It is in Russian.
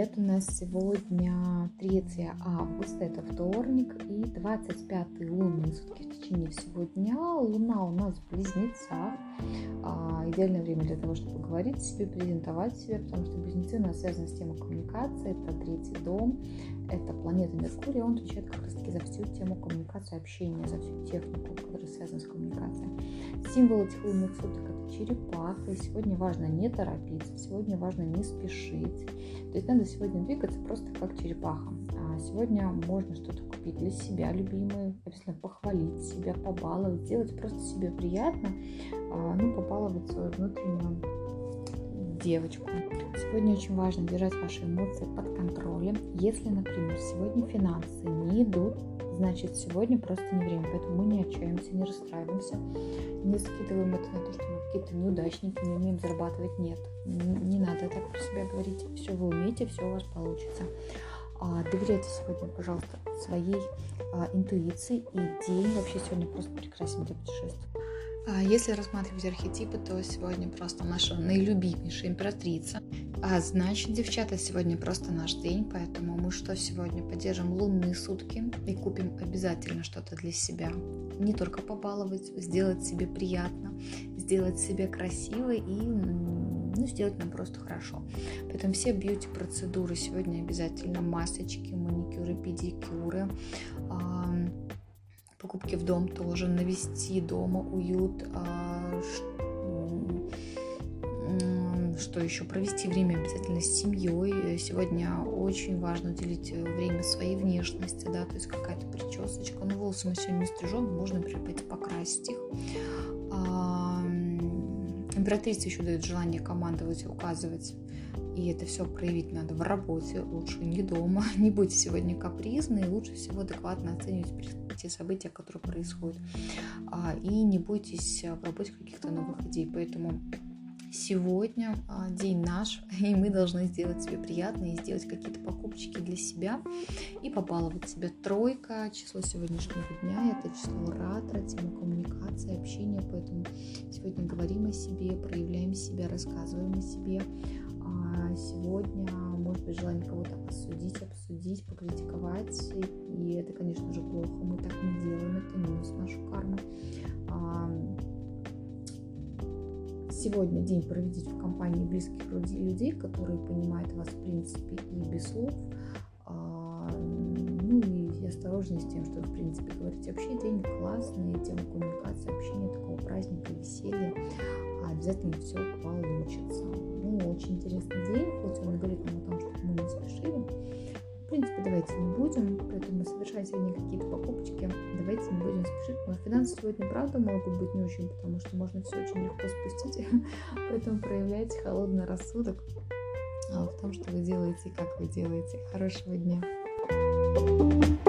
привет! У нас сегодня 3 августа, это вторник, и 25 лунные сутки в течение всего дня. Луна у нас в близнецах. А, идеальное время для того, чтобы говорить себе, презентовать себя, потому что близнецы у нас связаны с темой коммуникации, это третий дом, это планета Меркурий, он отвечает как раз таки за всю тему коммуникации, общения, за всю технику, которая связана с коммуникацией. Символ этих лунных суток это черепаха, и сегодня важно не торопиться, сегодня важно не спешить, то есть надо сегодня двигаться просто как черепаха. А сегодня можно что-то купить для себя, любимое, обязательно похвалить себя, побаловать, сделать просто себе приятно, а, ну, побаловать свою внутреннюю девочку. Сегодня очень важно держать ваши эмоции под контролем. Если, например, сегодня финансы не идут, значит сегодня просто не время. Поэтому мы не отчаиваемся, не расстраиваемся, не скидываем это на то, что мы какие-то неудачники, не умеем зарабатывать. Нет, не надо так про себя говорить. Все вы умеете, все у вас получится. А, доверяйте сегодня, пожалуйста, своей а, интуиции и день вообще сегодня просто прекрасен для путешествия. А если рассматривать архетипы, то сегодня просто наша наилюбимейшая императрица. А значит, девчата, сегодня просто наш день, поэтому мы что сегодня поддержим лунные сутки и купим обязательно что-то для себя. Не только побаловать, сделать себе приятно, сделать себе красиво и ну, сделать нам просто хорошо. Поэтому все бьюти-процедуры сегодня обязательно масочки, маникюры, педикюры, покупки в дом тоже, навести дома уют, а, что еще, провести время обязательно с семьей. Сегодня очень важно уделить время своей внешности, да, то есть какая-то причесочка. Ну, волосы мы сегодня не стрижем, можно, пойти покрасить их. Императрица еще дает желание командовать, указывать и это все проявить надо в работе, лучше не дома. Не будьте сегодня капризны, и лучше всего адекватно оценивать те события, которые происходят. А, и не бойтесь в работе каких-то новых идей. Поэтому сегодня а, день наш, и мы должны сделать себе приятно и сделать какие-то покупочки для себя и побаловать себя. Тройка, число сегодняшнего дня, это число ратра, тема коммуникации, общения, поэтому сегодня говорим о себе, проявляем себя, рассказываем о себе, а сегодня может быть желание кого-то осудить, обсудить, покритиковать. И это, конечно же, плохо. Мы так не делаем, это минус нашу карму. А, сегодня день проведите в компании близких людей, которые понимают вас в принципе и без слов. А, осторожнее с тем, что в принципе говорите. Вообще день классный, тема коммуникации, общения, такого праздника, веселья. Обязательно все получится очень интересный день, хоть он говорит нам о том, что мы не спешили. В принципе, давайте не будем, поэтому совершать сегодня какие-то покупочки, давайте не будем спешить. Но финансы сегодня, правда, могут быть не очень, потому что можно все очень легко спустить, поэтому проявляйте холодный рассудок а, в том, что вы делаете и как вы делаете. Хорошего дня! thank you